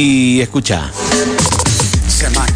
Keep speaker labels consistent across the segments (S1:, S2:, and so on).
S1: y escucha.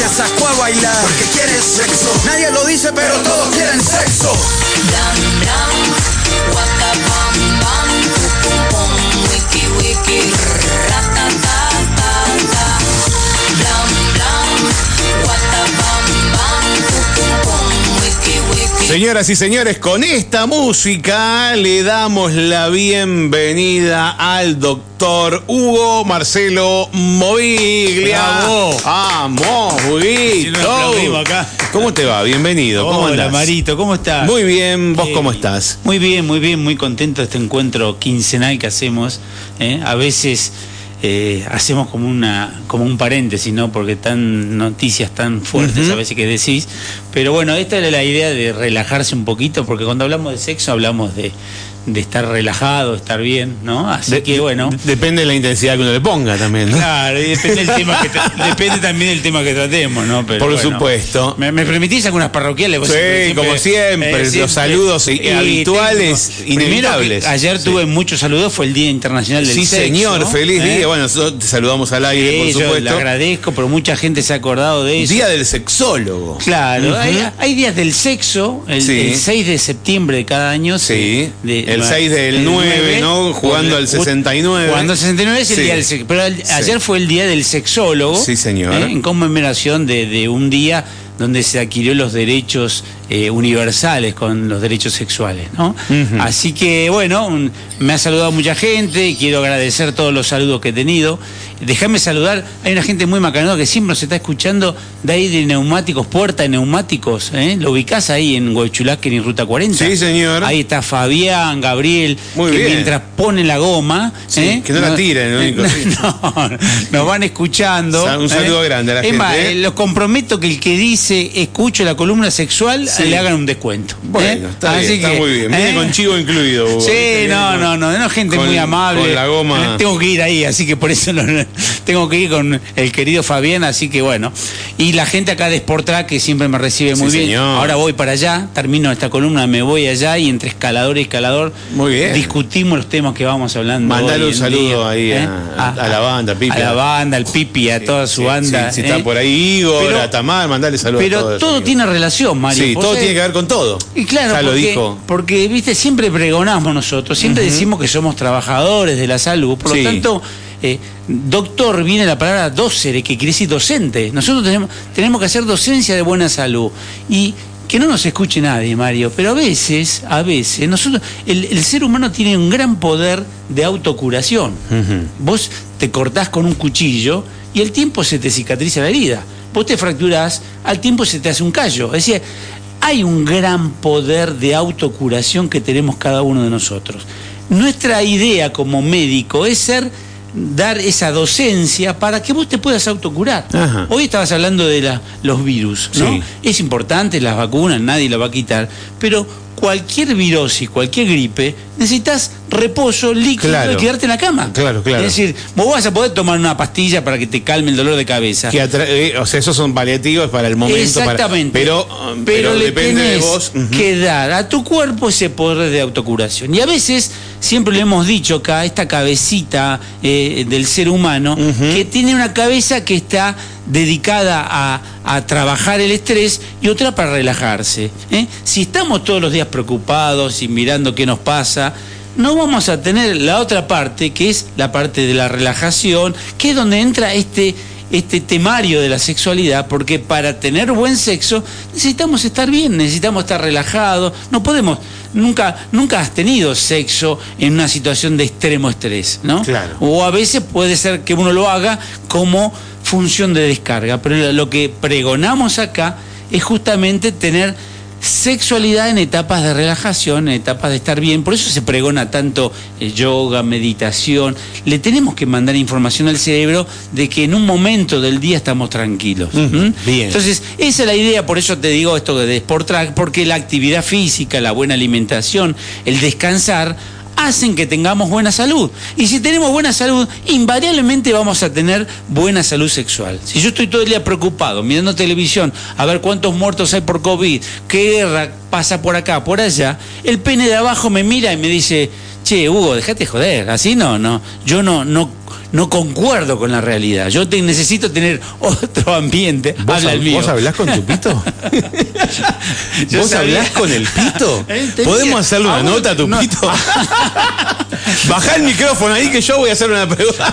S2: Te sacó a bailar porque quieres sexo. Nadie lo dice, pero todos quieren sexo.
S3: Dam dam, waka bam bam, pum pum, wiki wiki, ratatata.
S1: Señoras y señores, con esta música le damos la bienvenida al doctor Hugo Marcelo Moviglia.
S4: Bravo.
S1: Vamos, Huguito.
S4: aplaudimos acá.
S1: ¿Cómo te va? Bienvenido. ¿Cómo
S4: Hola,
S1: andás?
S4: Marito, ¿cómo estás?
S1: Muy bien, ¿vos
S4: Qué
S1: cómo estás?
S4: Muy bien, muy bien, muy contento de este encuentro quincenal que hacemos. ¿eh? A veces eh, hacemos como una como un paréntesis, ¿no? Porque tan noticias tan fuertes a veces que decís. Pero bueno, esta era la idea de relajarse un poquito, porque cuando hablamos de sexo hablamos de, de estar relajado, estar bien, ¿no? Así
S1: De-
S4: que bueno.
S1: Depende de la intensidad que uno le ponga también, ¿no?
S4: Claro, y depende, del tema que depende también del tema que tratemos, ¿no? Pero
S1: Por
S4: bueno.
S1: supuesto.
S4: ¿Me, me permitís algunas parroquiales?
S1: Sí, como siempre, los saludos i- habituales, inevitables.
S4: que ayer
S1: Sí.
S4: tuve muchos saludos, fue el Día Internacional del
S1: Sí,
S4: Sexo.
S1: señor, feliz
S4: ¿Eh?
S1: día. Bueno, nosotros te saludamos al aire, por
S4: yo le
S1: supuesto.
S4: agradezco, pero mucha gente se ha acordado de eso.
S1: Día del sexólogo.
S4: Claro, hay, hay días del sexo, el,
S1: Sí.
S4: el 6 de septiembre de cada año.
S1: Sí,
S4: se-
S1: el 6 del 9, ¿no? Jugando al 69.
S4: Jugando al 69 es el
S1: Sí.
S4: día del. Pero el-
S1: Sí.
S4: ayer fue el día del sexólogo.
S1: Sí, señor.
S4: ¿eh? En conmemoración de, de un día donde se adquirió los derechos eh, universales con los derechos sexuales, ¿no? Así que, bueno, un- me ha saludado mucha gente y quiero agradecer todos los saludos que he tenido. Déjame saludar, hay una gente muy macanuda que siempre nos está escuchando de ahí de neumáticos, puerta de neumáticos, ¿eh? Lo ubicás ahí en Huachulasque en Ruta 40.
S1: Sí, señor.
S4: Ahí está Fabián, Gabriel,
S1: Muy
S4: que
S1: bien.
S4: mientras pone la goma,
S1: Sí,
S4: ¿eh?
S1: que no la tiren, lo único, sí.
S4: no, nos van escuchando.
S1: Un saludo grande a la
S4: es
S1: gente,
S4: más,
S1: ¿eh?
S4: eh, los comprometo que el que dice escucho la columna sexual
S1: Sí.
S4: Le hagan un descuento.
S1: Bueno,
S4: ¿eh?
S1: está, bien, está
S4: que,
S1: muy bien. Viene
S4: ¿eh?
S1: con chivo incluido. Hugo.
S4: Sí, no, no, no, no, gente
S1: con-
S4: muy amable.
S1: Con la goma.
S4: Tengo que ir ahí, así que por eso no- tengo que ir con el querido Fabián, así que bueno. Y la gente acá de Sportrack que siempre me recibe muy
S1: Sí,
S4: bien.
S1: señor.
S4: Ahora voy para allá, termino esta columna, me voy allá y entre escalador y escalador
S1: Muy bien.
S4: discutimos los temas que vamos hablando.
S1: Mandale
S4: hoy
S1: un saludo ahí
S4: ¿eh?
S1: a, a la banda, Pipi.
S4: A la banda, al Pipi, a toda su banda.
S1: si
S4: ¿eh?
S1: está por ahí Igor,
S4: Pero-
S1: a Tamar, mandale saludos a
S4: Pero
S1: todos.
S4: todo tiene relación, Mario.
S1: Sí,
S4: ¿Vos
S1: todo tiene que ver con todo.
S4: Y claro,
S1: ya lo
S4: porque,
S1: dijo.
S4: porque, viste, siempre pregonamos nosotros, siempre decimos que somos trabajadores de la salud, por
S1: Sí.
S4: lo tanto, eh, doctor viene la palabra docere, que quiere decir docente. Nosotros tenemos, tenemos que hacer docencia de buena salud. Y que no nos escuche nadie, Mario, pero a veces, a veces, nosotros, el, el ser humano tiene un gran poder de autocuración.
S1: Ujú.
S4: Vos te cortás con un cuchillo y el tiempo se te cicatriza la herida. Vos te fracturás, al tiempo se te hace un callo. Es decir, hay un gran poder de autocuración que tenemos cada uno de nosotros. Nuestra idea como médico es ser dar esa docencia para que vos te puedas autocurar.
S1: Ajá.
S4: Hoy estabas hablando de la- los virus, ¿no?
S1: Sí.
S4: Es importante las vacunas, nadie la va a quitar, pero cualquier virosis, cualquier gripe, necesitas reposo líquido
S1: Claro.
S4: y quedarte en la cama.
S1: Claro, claro.
S4: Es decir, vos vas a poder tomar una pastilla para que te calme el dolor de cabeza.
S1: Que eh, o sea, esos son paliativos para el momento. para-
S4: Exactamente.
S1: pero, um, pero,
S4: le
S1: depende de vos.
S4: Que dar a tu cuerpo ese poder de autocuración. Y a veces, siempre lo hemos dicho acá, esta cabecita eh, del ser humano, que tiene una cabeza que está dedicada a, a trabajar el estrés y otra para relajarse. ¿eh? Si estamos todos los días preocupados y mirando qué nos pasa, no vamos a tener la otra parte, que es la parte de la relajación, que es donde entra este, este temario de la sexualidad, porque para tener buen sexo necesitamos estar bien, necesitamos estar relajados, no podemos, nunca, nunca has tenido sexo en una situación de extremo estrés, ¿no?
S1: Claro.
S4: O a veces puede ser que uno lo haga como función de descarga, pero lo que pregonamos acá es justamente tener sexualidad en etapas de relajación, en etapas de estar bien. Por eso se pregona tanto el yoga, meditación. Le tenemos que mandar información al cerebro de que en un momento del día estamos tranquilos.
S1: bien.
S4: Entonces, esa es la idea, por eso te digo esto de Sport Track, porque la actividad física, la buena alimentación, el descansar, hacen que tengamos buena salud. Y si tenemos buena salud, invariablemente vamos a tener buena salud sexual. Si yo estoy todo el día preocupado, mirando televisión, a ver cuántos muertos hay por COVID, qué guerra pasa por acá, por allá, el pene de abajo me mira y me dice, che, Hugo, déjate joder, así no, no, yo no, no, no concuerdo con la realidad. Yo te, necesito tener otro ambiente.
S1: ¿Vos,
S4: Habla el mío.
S1: ¿Vos hablás con tu pito? ¿Vos
S4: sabía-
S1: hablás con el pito? ¿Podemos hacerle una
S4: Ah,
S1: nota a tu
S4: no.
S1: pito? Bajá el micrófono ahí que yo voy a hacer una pregunta.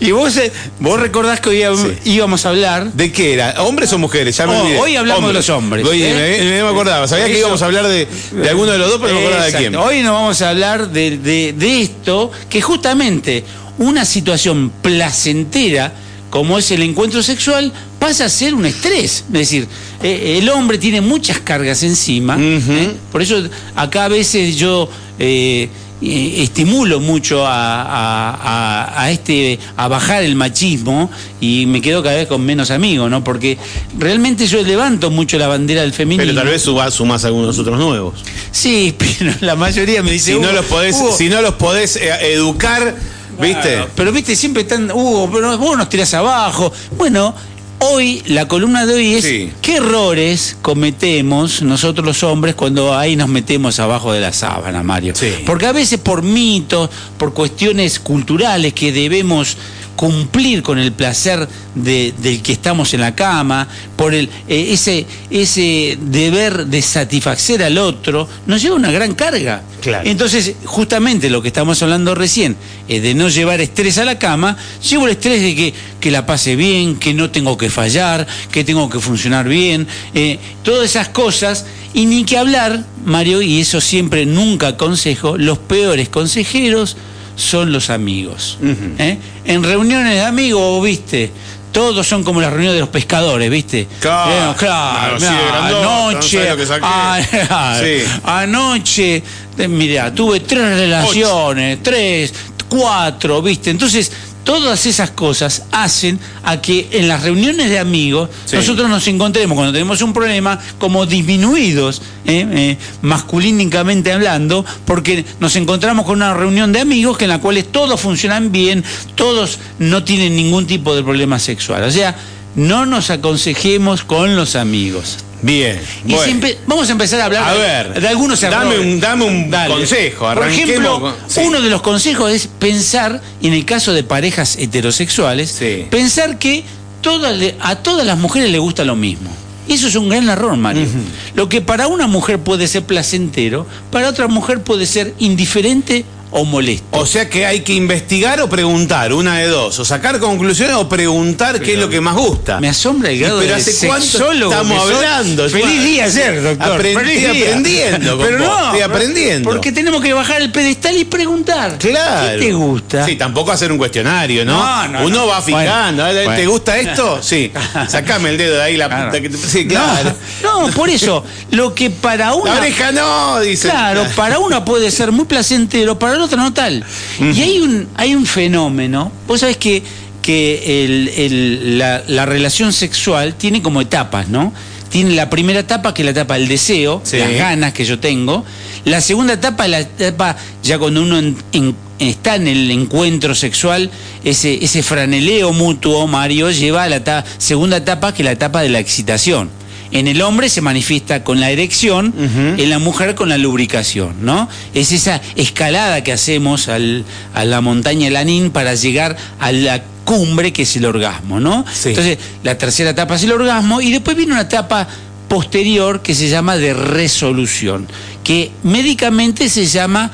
S4: Y vos, eh, vos recordás que hoy íbamos- a hablar
S1: ¿De qué era? ¿Hombres o mujeres? Ya me
S4: Oh, hoy hablamos de los hombres,
S1: Oye,
S4: ¿eh?
S1: me, me- me acordaba. Sabía que íbamos a hablar de, de alguno de los dos, pero no me acordaba de quién.
S4: Hoy nos vamos a hablar de, de- de esto, que justamente una situación placentera, como es el encuentro sexual, pasa a ser un estrés. Es decir, eh, el hombre tiene muchas cargas encima. ¿eh? Por eso acá a veces yo eh, eh, estimulo mucho a, a- a- a este a bajar el machismo y me quedo cada vez con menos amigos, ¿no? Porque realmente yo levanto mucho la bandera del feminismo.
S1: Pero tal vez suba- sumás algunos otros nuevos.
S4: Sí, pero la mayoría me dice.
S1: Si no
S4: "Hugo,
S1: los podés,
S4: Hugo,
S1: si no los podés eh, educar, ¿viste?
S4: claro, pero viste, siempre están. Hugo, pero vos nos tirás abajo. Bueno, hoy, la columna de hoy es
S1: Sí.
S4: qué errores cometemos nosotros los hombres cuando ahí nos metemos abajo de la sábana, Mario.
S1: Sí.
S4: Porque a veces por mitos, por cuestiones culturales que debemos cumplir con el placer de- del que estamos en la cama, por el, eh, ese, ese deber de satisfacer al otro, nos lleva una gran carga.
S1: Claro.
S4: Entonces, justamente lo que estamos hablando recién, es de no llevar estrés a la cama, llevo el estrés de que, que la pase bien, que no tengo que fallar, que tengo que funcionar bien, eh, todas esas cosas, y ni que hablar, Mario, y eso siempre nunca aconsejo, los peores consejeros son los amigos. ¿eh? En reuniones de amigos, viste, todos son como las reuniones de los pescadores, ¿viste?
S1: Claro.
S4: Eh, claro, mirá, anoche, ah,
S1: Sí.
S4: anoche, eh, mira, tuve tres relaciones, tres, cuatro, ¿viste? Entonces, todas esas cosas hacen a que en las reuniones de amigos
S1: Sí.
S4: nosotros nos encontremos cuando tenemos un problema como disminuidos, ¿eh? Eh, masculínicamente hablando, porque nos encontramos con una reunión de amigos que en la cuales todos funcionan bien, todos no tienen ningún tipo de problema sexual. O sea, no nos aconsejemos con los amigos.
S1: Bien.
S4: Y
S1: bueno.
S4: siempre- vamos a empezar a hablar
S1: A
S4: de,
S1: ver,
S4: de algunos
S1: dame
S4: errores.
S1: un- dame un consejo,
S4: Por ejemplo,
S1: con- sí.
S4: uno de los consejos es pensar, en el caso de parejas heterosexuales,
S1: Sí.
S4: pensar que todas le- a todas las mujeres les gusta lo mismo. Eso es un gran error, Mario. Lo que para una mujer puede ser placentero, para otra mujer puede ser indiferente o molesto.
S1: O sea que hay que investigar o preguntar, una de dos. O sacar conclusiones o preguntar qué es lo que más gusta.
S4: Me asombra el
S1: Y
S4: grado
S1: pero
S4: de
S1: hace cuánto estamos hablando.
S4: Feliz día ayer, doctor.
S1: Aprendí
S4: Feliz día.
S1: aprendiendo
S4: Pero
S1: vos,
S4: no,
S1: estoy aprendiendo.
S4: Porque tenemos que bajar el pedestal y preguntar.
S1: Claro.
S4: ¿Qué te gusta?
S1: Sí, tampoco hacer un cuestionario, ¿no?
S4: No, no,
S1: Uno
S4: no.
S1: va.
S4: Bueno,
S1: ¿eh? ¿Te
S4: bueno.
S1: gusta esto? Sí. Sacame el dedo de ahí, la
S4: Claro.
S1: puta que te- Sí, claro.
S4: No, no, por eso, lo que para una.
S1: La oreja no, dice.
S4: Claro, para una puede ser muy placentero, para la otra no tal. Y hay un, hay un fenómeno, vos sabés que, que el- el- la, la relación sexual tiene como etapas, ¿no? Tiene la primera etapa, que es la etapa del deseo,
S1: Sí.
S4: las ganas que yo tengo. La segunda etapa es la etapa, ya cuando uno en- en- está en el encuentro sexual, ese, ese franeleo mutuo, Mario, lleva a la eta- segunda etapa, que es la etapa de la excitación. En el hombre se manifiesta con la erección, en la mujer con la lubricación, ¿no? Es esa escalada que hacemos al- a la montaña Lanín para llegar a la cumbre que es el orgasmo, ¿no?
S1: Sí.
S4: Entonces, la tercera etapa es el orgasmo y después viene una etapa posterior que se llama de resolución, que médicamente se llama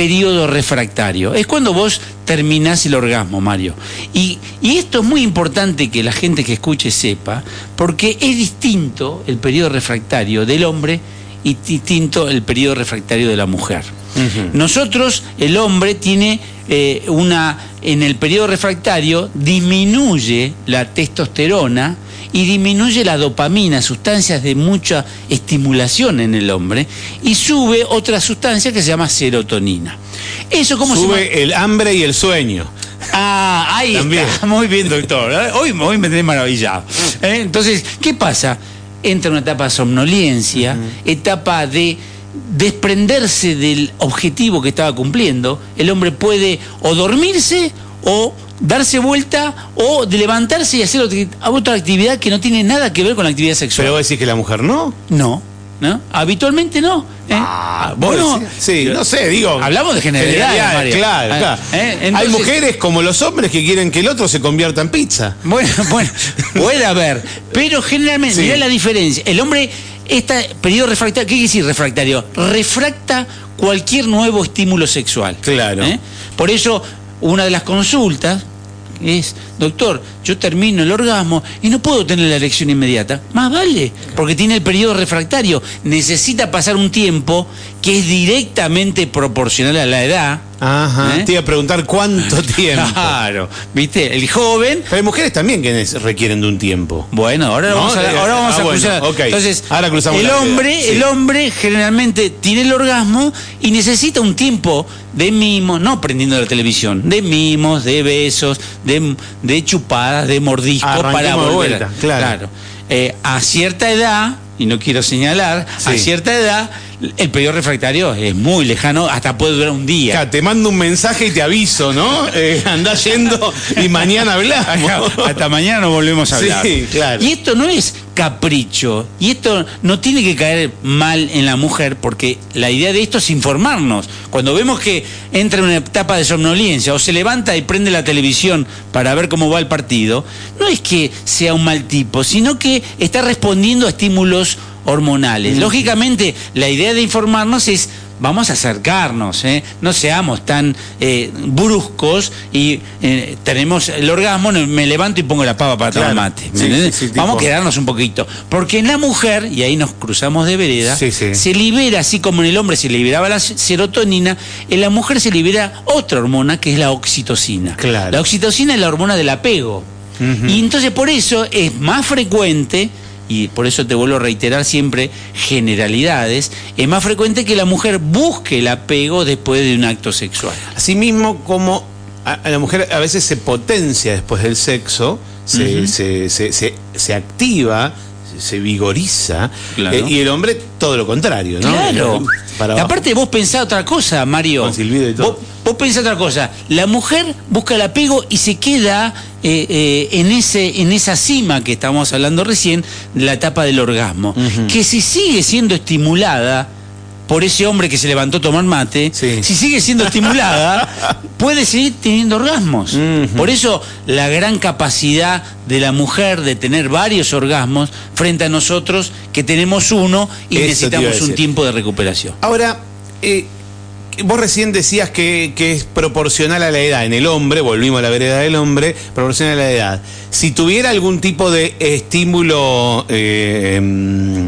S4: periodo refractario. Es cuando vos terminás el orgasmo, Mario. Y, y esto es muy importante que la gente que escuche sepa, porque es distinto el periodo refractario del hombre y distinto el periodo refractario de la mujer. Nosotros, el hombre, tiene eh, una. En el periodo refractario, disminuye la testosterona y disminuye la dopamina, sustancias de mucha estimulación en el hombre, y sube otra sustancia que se llama serotonina. Eso cómo se
S1: Sube el hambre y el sueño.
S4: Ah, ahí
S1: También.
S4: está. Muy bien, doctor. Hoy, hoy me tenés maravillado. ¿Eh? Entonces, ¿qué pasa? Entra una etapa de somnolencia, etapa de desprenderse del objetivo que estaba cumpliendo. El hombre puede o dormirse o darse vuelta o de levantarse y hacer otra- actividad que no tiene nada que ver con la actividad sexual.
S1: Pero vos decís que la mujer no.
S4: no, ¿no? Habitualmente no. ¿eh?
S1: Ah,
S4: Bueno,
S1: decís- sí, no sé, digo.
S4: Hablamos de generalidades.
S1: Claro,
S4: Ah,
S1: claro.
S4: ¿eh?
S1: Hay mujeres como los hombres que quieren que el otro se convierta en pizza.
S4: Bueno, bueno, puede haber, pero generalmente,
S1: Sí.
S4: mirá la diferencia. El hombre, este periodo refractario, ¿qué quiere decir refractario? Refracta cualquier nuevo estímulo sexual.
S1: Claro.
S4: ¿eh? Por eso, una de las consultas es, doctor, yo termino el orgasmo y no puedo tener la erección inmediata. Más vale, porque tiene el periodo refractario. Necesita pasar un tiempo que es directamente proporcional a la edad.
S1: Ajá.
S4: ¿eh?
S1: Te iba a preguntar cuánto tiempo.
S4: Claro, ¿viste? El joven
S1: Pero hay mujeres también que requieren de un tiempo.
S4: Bueno, ahora
S1: No,
S4: vamos a, ahora vamos
S1: ah,
S4: a
S1: bueno,
S4: cruzar. Entonces,
S1: Ahora cruzamos
S4: el hombre,
S1: sí.
S4: el hombre generalmente tiene el orgasmo y necesita un tiempo de mimos, no prendiendo la televisión, de mimos, de besos, de, de de
S1: Arranquemos
S4: para volver.
S1: vuelta, claro.
S4: Eh, a cierta edad, y no quiero señalar, a cierta edad el periodo refractario es muy lejano, hasta puede durar un día.
S1: Acá, te mando un mensaje y te aviso, ¿no? Eh, andá yendo y mañana hablamos.
S4: Hasta mañana nos volvemos a
S1: Sí,
S4: hablar.
S1: claro.
S4: Y esto no es capricho. Y esto no tiene que caer mal en la mujer, porque la idea de esto es informarnos. Cuando vemos que entra en una etapa de somnolencia o se levanta y prende la televisión para ver cómo va el partido, no es que sea un mal tipo, sino que está respondiendo a estímulos hormonales. Lógicamente, la idea de informarnos es vamos a acercarnos, ¿eh? no seamos tan eh, bruscos y eh, tenemos el orgasmo, me levanto y pongo la pava para tomar
S1: Claro.
S4: mate.
S1: sí, tipo-
S4: vamos a quedarnos un poquito. Porque en la mujer, y ahí nos cruzamos de vereda, se libera, así como en el hombre se liberaba la serotonina, en la mujer se libera otra hormona que es la oxitocina.
S1: Claro.
S4: La oxitocina es la hormona del apego. Y entonces por eso es más frecuente, y por eso te vuelvo a reiterar siempre generalidades, es más frecuente que la mujer busque el apego después de un acto sexual.
S1: Asimismo, como a, la mujer a veces se potencia después del sexo, se, se, se- se- se activa, se, vigoriza,
S4: Claro.
S1: eh, y el hombre todo lo contrario, ¿no?
S4: Claro.
S1: Para
S4: aparte vos pensás otra cosa, Mario.
S1: Con y todo.
S4: Vos, vos pensás otra cosa. La mujer busca el apego y se queda eh, eh, en, ese, en esa cima que estábamos hablando recién, la etapa del orgasmo. Que si sigue siendo estimulada por ese hombre que se levantó a tomar mate,
S1: Sí.
S4: si sigue siendo estimulada, puede seguir teniendo orgasmos. Por eso la gran capacidad de la mujer de tener varios orgasmos frente a nosotros que tenemos uno y
S1: Eso
S4: necesitamos un tiempo de recuperación.
S1: Ahora, eh, vos recién decías que, que es proporcional a la edad. En el hombre, volvimos a la vereda del hombre, proporcional a la edad. Si tuviera algún tipo de estímulo eh, mm,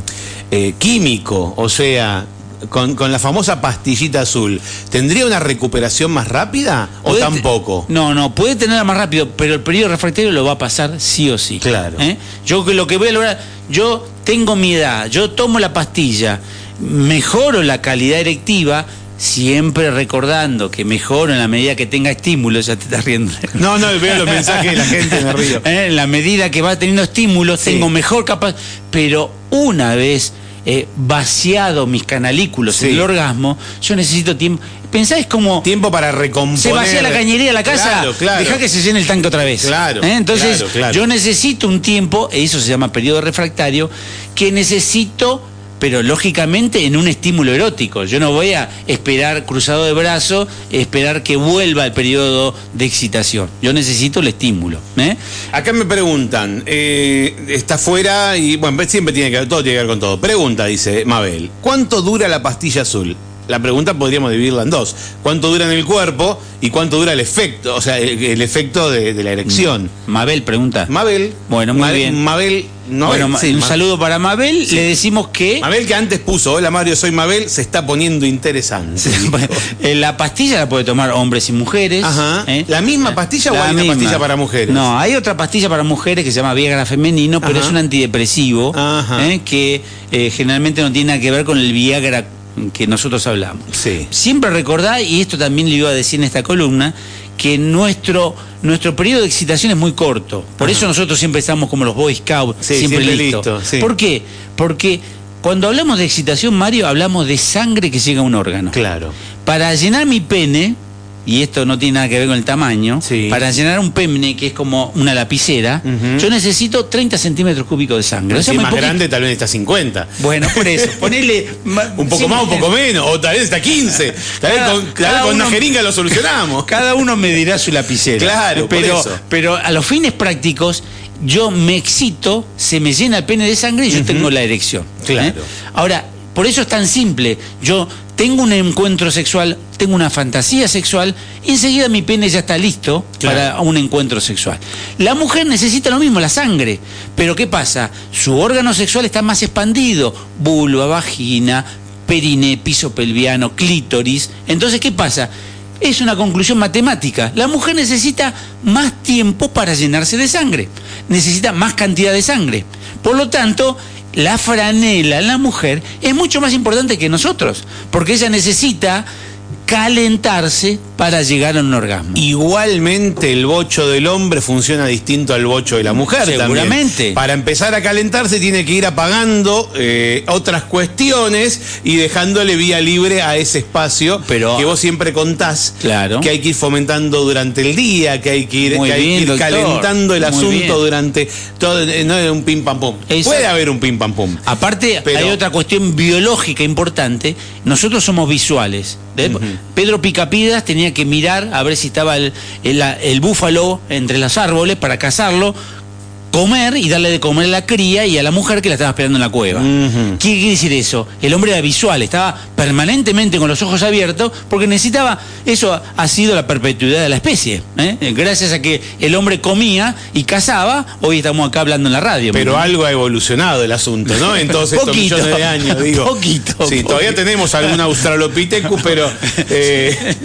S1: eh, químico, o sea, con, con la famosa pastillita azul, ¿tendría una recuperación más rápida o tampoco?
S4: No, no, puede tenerla más rápido, pero el periodo refractario lo va a pasar sí o sí.
S1: Claro.
S4: ¿Eh? Yo que lo que voy a lograr, yo tengo mi edad, yo tomo la pastilla, mejoro la calidad erectiva, siempre recordando que mejoro en la medida que tenga estímulos, ya te estás riendo.
S1: No, no, veo los mensajes de la gente, me río.
S4: ¿Eh? En la medida que va teniendo estímulos,
S1: Sí.
S4: tengo mejor capacidad. Pero una vez eh, vaciado mis canalículos
S1: Sí.
S4: en el orgasmo, yo necesito tiempo. Pensá, es como.
S1: Tiempo para recomponer.
S4: Se vacía la cañería de la casa,
S1: Claro, claro.
S4: deja que se llene el tanque otra vez.
S1: Claro,
S4: ¿Eh? Entonces,
S1: claro.
S4: yo necesito un tiempo, eso se llama periodo refractario, que necesito, pero lógicamente en un estímulo erótico. Yo no voy a esperar cruzado de brazo, esperar que vuelva el periodo de excitación. Yo necesito el estímulo. ¿eh?
S1: Acá me preguntan, eh, está fuera y bueno, siempre tiene que ver, todo tiene que ver con todo. Pregunta, dice Mabel, ¿cuánto dura la pastilla azul? La pregunta podríamos dividirla en dos. ¿Cuánto dura en el cuerpo y cuánto dura el efecto? O sea, el, el efecto de, de la erección.
S4: Mabel pregunta.
S1: Mabel.
S4: Bueno, muy
S1: Mabel-
S4: bien.
S1: Mabel. No,
S4: bueno,
S1: sí,
S4: un saludo para Mabel.
S1: Sí.
S4: Le decimos que
S1: Mabel que antes puso, hola Mario, soy Mabel, se está poniendo interesante.
S4: Eh, la pastilla la puede tomar hombres y mujeres.
S1: Ajá.
S4: ¿eh?
S1: ¿La misma pastilla o
S4: La
S1: hay una
S4: misma.
S1: pastilla para mujeres?
S4: No, hay otra pastilla para mujeres que se llama Viagra femenino, pero
S1: Ajá.
S4: es un antidepresivo
S1: Ajá.
S4: ¿eh? que eh, generalmente no tiene nada que ver con el Viagra que nosotros hablamos.
S1: Sí.
S4: Siempre recordá, y esto también le iba a decir en esta columna, que nuestro, nuestro periodo de excitación es muy corto. Por eso nosotros siempre estamos como los Boy Scouts,
S1: Sí,
S4: siempre,
S1: siempre
S4: listos.
S1: listo, sí.
S4: ¿Por qué? Porque cuando hablamos de excitación, Mario, hablamos de sangre que llega a un órgano.
S1: Claro.
S4: Para llenar mi pene, y esto no tiene nada que ver con el tamaño,
S1: Sí.
S4: para llenar un pene que es como una lapicera, yo necesito 30 centímetros cúbicos de sangre.
S1: Si es más
S4: poquito.
S1: grande, tal vez está 50.
S4: Bueno, por eso, ponele...
S1: Un poco
S4: sí,
S1: más, un poco menos, o tal vez está 15. Tal vez
S4: Cada-
S1: con, tal
S4: cada
S1: vez con
S4: uno-
S1: una jeringa lo solucionamos.
S4: Cada uno me dirá su lapicera.
S1: Claro, por
S4: pero,
S1: eso.
S4: pero a los fines prácticos, yo me excito, se me llena el pene de sangre y yo tengo la erección.
S1: Claro.
S4: ¿eh? Ahora, por eso es tan simple. Yo tengo un encuentro sexual, tengo una fantasía sexual, y enseguida mi pene ya está listo
S1: Claro.
S4: para un encuentro sexual. La mujer necesita lo mismo, la sangre. Pero ¿qué pasa? Su órgano sexual está más expandido. Vulva, vagina, perine, piso pelviano, clítoris. Entonces, ¿qué pasa? Es una conclusión matemática. La mujer necesita más tiempo para llenarse de sangre. Necesita más cantidad de sangre. Por lo tanto, la franela la mujer es mucho más importante que nosotros. Porque ella necesita calentarse para llegar a un orgasmo.
S1: Igualmente el bocho del hombre funciona distinto al bocho de la mujer. también.
S4: Seguramente.
S1: Para empezar a calentarse tiene que ir apagando eh, otras cuestiones y dejándole vía libre a ese espacio
S4: Pero-
S1: que vos siempre contás.
S4: Claro.
S1: Que hay que ir fomentando durante el día, que hay que ir,
S4: Muy
S1: que hay que
S4: bien,
S1: ir calentando el
S4: Muy
S1: asunto
S4: bien.
S1: durante todo. No es un pim pam pum.
S4: Exacto.
S1: Puede haber un pim pam pum.
S4: Aparte,
S1: Pero-
S4: hay otra cuestión biológica importante. Nosotros somos visuales. Pedro Picapiedras tenía que mirar a ver si estaba el, el- el búfalo entre los árboles para cazarlo, comer y darle de comer a la cría y a la mujer que la estaba esperando en la cueva. ¿Qué quiere decir eso? El hombre era visual, estaba permanentemente con los ojos abiertos porque necesitaba, eso ha sido la perpetuidad de la especie. ¿eh? Gracias a que el hombre comía y cazaba, hoy estamos acá hablando en la radio.
S1: Pero
S4: ¿me
S1: algo ha evolucionado el asunto, ¿no? En todos estos
S4: Poquito.
S1: millones de años, digo.
S4: Poquito,
S1: Sí,
S4: poquito.
S1: todavía tenemos algún Australopithecus, pero eh,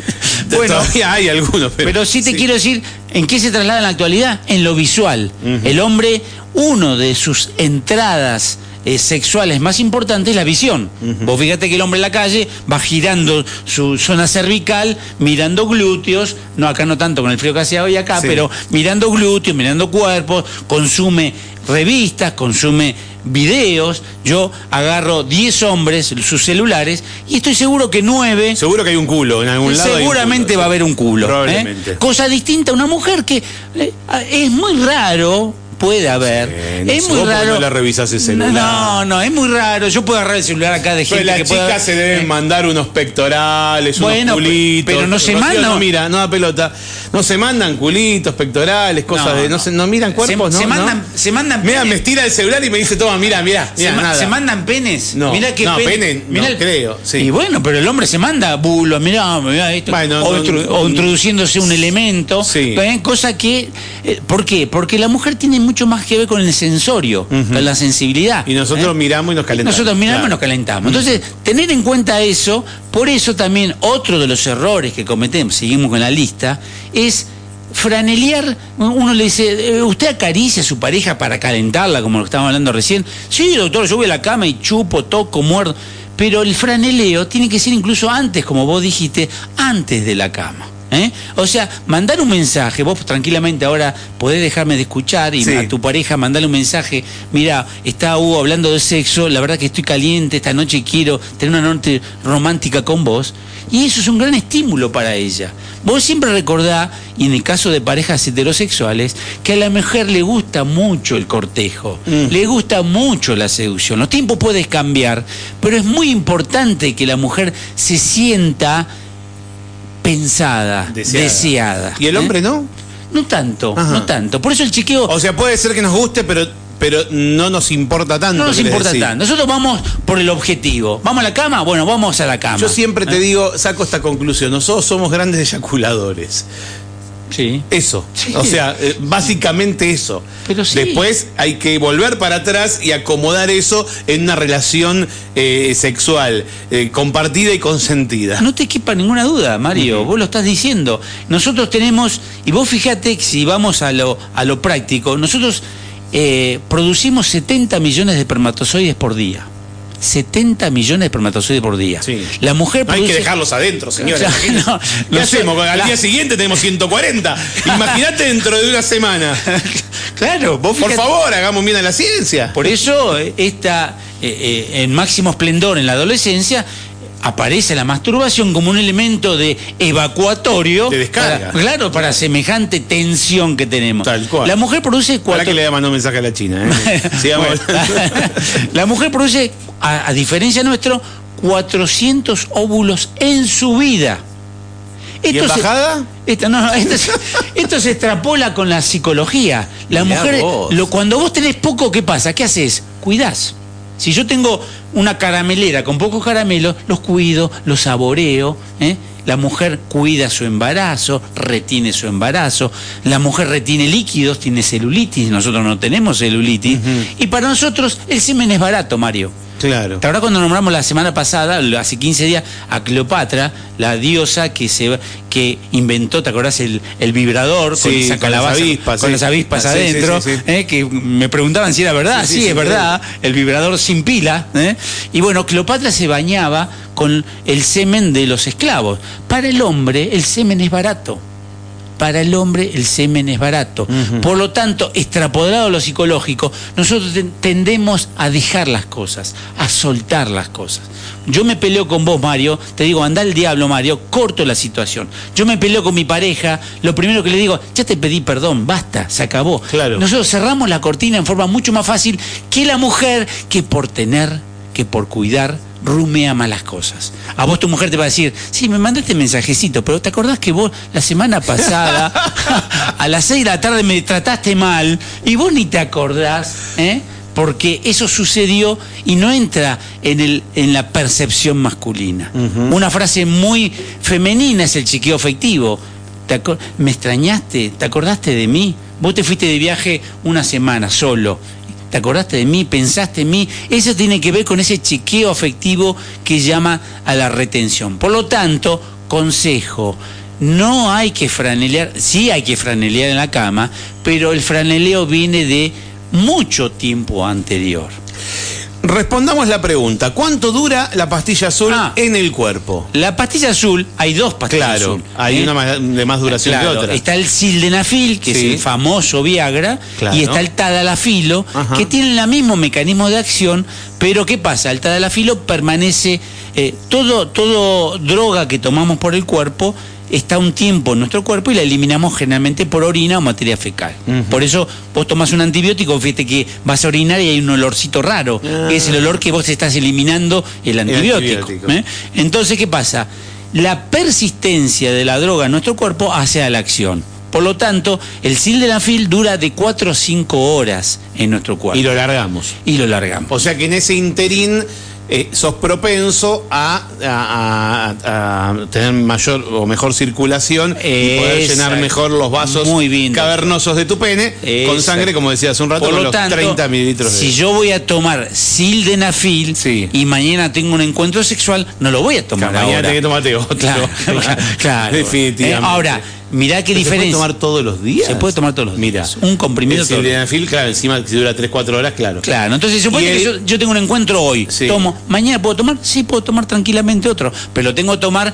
S4: Bueno,
S1: todavía hay algunos. Pero,
S4: Pero sí te quiero decir, ¿en qué se traslada en la actualidad? En lo visual. El hombre, uno de sus entradas eh, sexuales más importantes es la visión. Vos fíjate que el hombre en la calle va girando su zona cervical, mirando glúteos, no acá no tanto con el frío que hace hoy acá,
S1: Sí.
S4: pero mirando glúteos, mirando cuerpos, consume revistas, consume videos. Yo agarro 10 hombres, sus celulares, y estoy seguro que 9
S1: Seguro que hay un culo en algún lado.
S4: Seguramente
S1: culo,
S4: va a haber un culo. ¿eh?
S1: Probablemente.
S4: Cosa distinta a una mujer que eh, es muy raro. Puede haber.
S1: Sí, no
S4: es muy raro.
S1: no le revisás el celular.
S4: No, no, es muy raro. Yo puedo agarrar el celular acá de gente
S1: las
S4: que pueda-
S1: chicas se deben mandar unos pectorales,
S4: Bueno,
S1: unos culitos.
S4: pero no se mandan-
S1: No mira, no da pelota. No se mandan culitos, pectorales, cosas de. No, se, no miran cuerpos,
S4: se,
S1: ¿no?
S4: se mandan,
S1: ¿No?
S4: se mandan
S1: Mira, me estira el celular y me dice, toma, mira, mira,
S4: se,
S1: mira,
S4: ma-
S1: nada.
S4: se mandan penes.
S1: No,
S4: Mirá qué
S1: no,
S4: pen-
S1: pene no
S4: mirá el-
S1: creo, sí.
S4: Y bueno, pero el hombre se manda bulos, mirá, mirá esto.
S1: Bueno,
S4: o,
S1: no-
S4: o introduciéndose un elemento.
S1: Sí.
S4: ¿eh? Cosa que. eh, ¿Por qué? Porque la mujer tiene mucho más que ver con el sensorio, con la sensibilidad.
S1: Y nosotros
S4: ¿eh?
S1: miramos y nos calentamos.
S4: Nosotros miramos
S1: Claro.
S4: y nos calentamos. Entonces, tener en cuenta eso, por eso también otro de los errores que cometemos, seguimos con la lista, es franelear, uno le dice, eh, ¿usted acaricia a su pareja para calentarla, como lo estábamos hablando recién? Sí, doctor, yo voy a la cama y chupo, toco, muerdo. Pero el franeleo tiene que ser incluso antes, como vos dijiste, antes de la cama. ¿Eh? O sea, mandar un mensaje, vos tranquilamente ahora podés dejarme de escuchar y
S1: Sí.
S4: a tu pareja mandarle un mensaje, mira, está Hugo hablando de sexo, la verdad que estoy caliente, esta noche quiero tener una noche romántica con vos. Y eso es un gran estímulo para ella. Vos siempre recordá, y en el caso de parejas heterosexuales, que a la mujer le gusta mucho el cortejo, le gusta mucho la seducción. Los tiempos pueden cambiar, pero es muy importante que la mujer se sienta pensada,
S1: Deseada.
S4: deseada.
S1: ¿Y el
S4: ¿eh?
S1: hombre no?
S4: No tanto,
S1: Ajá.
S4: no tanto. Por eso el chequeo...
S1: O sea, puede ser que nos guste, pero pero no nos importa tanto.
S4: No nos importa
S1: decir.
S4: tanto. Nosotros vamos por el objetivo. ¿Vamos a la cama? Bueno, vamos a la cama.
S1: Yo siempre te
S4: ¿Eh?
S1: digo, saco esta conclusión, nosotros somos grandes eyaculadores.
S4: Sí.
S1: Eso.
S4: Sí.
S1: O sea, eh, básicamente eso.
S4: Pero sí.
S1: Después hay que volver para atrás y acomodar eso en una relación eh, sexual eh, compartida y consentida.
S4: No te quepa ninguna duda, Mario, vos lo estás diciendo. Nosotros tenemos, y vos fíjate que si vamos a lo, a lo práctico, nosotros eh, producimos 70 millones de espermatozoides por día. 70 millones de espermatozoides por día.
S1: Sí.
S4: La mujer
S1: No hay que dejarlos adentro, señores.
S4: Claro, no,
S1: ¿Qué
S4: no
S1: hacemos? Al
S4: la-
S1: día siguiente tenemos 140. Imagínate dentro de una semana.
S4: claro, vos
S1: Por
S4: fíjate-
S1: favor, hagamos bien a la ciencia.
S4: Por eso, eh, esta, eh, eh, en máximo esplendor en la adolescencia, aparece la masturbación como un elemento de evacuatorio.
S1: De descarga.
S4: para- claro, para semejante tensión que tenemos.
S1: Tal cual.
S4: La mujer produce cuatro.
S1: que le haya mandado un mensaje a la China. ¿eh? Sigamos
S4: la mujer produce, a, a diferencia nuestro, 400 óvulos en su vida.
S1: ¿Y en
S4: se-
S1: bajada?
S4: esto, no, esto, se- esto se extrapola con la psicología. La
S1: Mirá
S4: mujer,
S1: vos.
S4: lo, cuando vos tenés poco, ¿qué pasa? ¿Qué haces? Cuidás. Si yo tengo una caramelera con pocos caramelos, los cuido, los saboreo. ¿eh? La mujer cuida su embarazo, retiene su embarazo. La mujer retiene líquidos, tiene celulitis. Nosotros no tenemos celulitis. Y para nosotros el semen es barato, Mario.
S1: Claro.
S4: ¿Te acuerdas cuando nombramos la semana pasada, hace 15 días, a Cleopatra, la diosa que se que inventó, ¿te acordás? El, el vibrador con esa
S1: con las
S4: calabaza,
S1: avispas,
S4: con
S1: sí.
S4: las avispas
S1: Ah, sí, sí,
S4: adentro,
S1: sí.
S4: ¿eh? que me preguntaban si era verdad,
S1: Sí,
S4: es verdad, el vibrador sin pila. ¿eh? Y bueno, Cleopatra se bañaba con el semen de los esclavos. Para el hombre, el semen es barato. Para el hombre el semen es barato. Por lo tanto, extrapolado a lo psicológico, nosotros ten- tendemos a dejar las cosas, a soltar las cosas. Yo me peleo con vos, Mario, te digo, anda al diablo, Mario, corto la situación. Yo me peleo con mi pareja, lo primero que le digo, ya te pedí perdón, basta, se acabó.
S1: Claro.
S4: Nosotros cerramos la cortina en forma mucho más fácil que la mujer que por tener, que por cuidar, rumea malas cosas. A vos tu mujer te va a decir, sí, me mandaste mensajecito, pero ¿te acordás que vos la semana pasada a las 6 de la tarde me trataste mal y vos ni te acordás, ¿eh? Porque eso sucedió y no entra en, el, en la percepción masculina. Una frase muy femenina es el chiqueo afectivo. ¿Te ¿Me extrañaste? ¿Te acordaste de mí? Vos te fuiste de viaje una semana solo. ¿Te acordaste de mí? ¿Pensaste en mí? Eso tiene que ver con ese chequeo afectivo que llama a la retención. Por lo tanto, consejo, no hay que franelear, sí hay que franelear en la cama, pero el franeleo viene de mucho tiempo anterior.
S1: Respondamos la pregunta. ¿Cuánto dura la pastilla azul
S4: Ah.
S1: en el cuerpo?
S4: La pastilla azul, hay dos pastillas
S1: Claro,
S4: azul.
S1: hay
S4: ¿eh?
S1: una más- de más duración
S4: Claro,
S1: que otra.
S4: Está el sildenafil, que
S1: Sí.
S4: es el famoso Viagra,
S1: Claro.
S4: y está el tadalafilo,
S1: Ajá.
S4: que tienen el mismo mecanismo de acción, pero ¿qué pasa? El tadalafilo permanece, eh, todo, todo droga que tomamos por el cuerpo está un tiempo en nuestro cuerpo y la eliminamos generalmente por orina o materia fecal. Por eso vos tomás un antibiótico, fíjate que vas a orinar y hay un olorcito raro, que es el olor que vos estás eliminando el antibiótico.
S1: antibiótico.
S4: ¿eh? Entonces, ¿qué pasa? La persistencia de la droga en nuestro cuerpo hace a la acción. Por lo tanto, el sildenafil dura de 4 o 5 horas en nuestro cuerpo.
S1: Y lo largamos.
S4: Y lo largamos.
S1: O sea que en ese interín eh, sos propenso a, a- a- a tener mayor o mejor circulación y poder llenar mejor los vasos
S4: Muy bien, doctor.
S1: cavernosos de tu pene con sangre, como decía hace un rato,
S4: Por
S1: con
S4: lo
S1: los
S4: tanto,
S1: 30 mililitros de
S4: si yo voy a tomar sildenafil
S1: Sí.
S4: y mañana tengo un encuentro sexual, no lo voy a tomar
S1: Claro, mañana tenés que tomarte otro.
S4: Claro, claro.
S1: Definitivamente.
S4: Eh, ahora, mirá qué
S1: ¿Pero ¿Se
S4: diferencia.
S1: puede tomar todos los días?
S4: Se puede tomar todos los
S1: Mira,
S4: días. Un comprimido
S1: El sildenafil, claro, encima si dura 3-4 horas, claro.
S4: Claro, entonces supone
S1: Y
S4: que
S1: el-
S4: yo, yo tengo un encuentro hoy,
S1: Sí.
S4: tomo, mañana puedo tomar, sí puedo tomar tranquilamente otro, pero lo tengo que tomar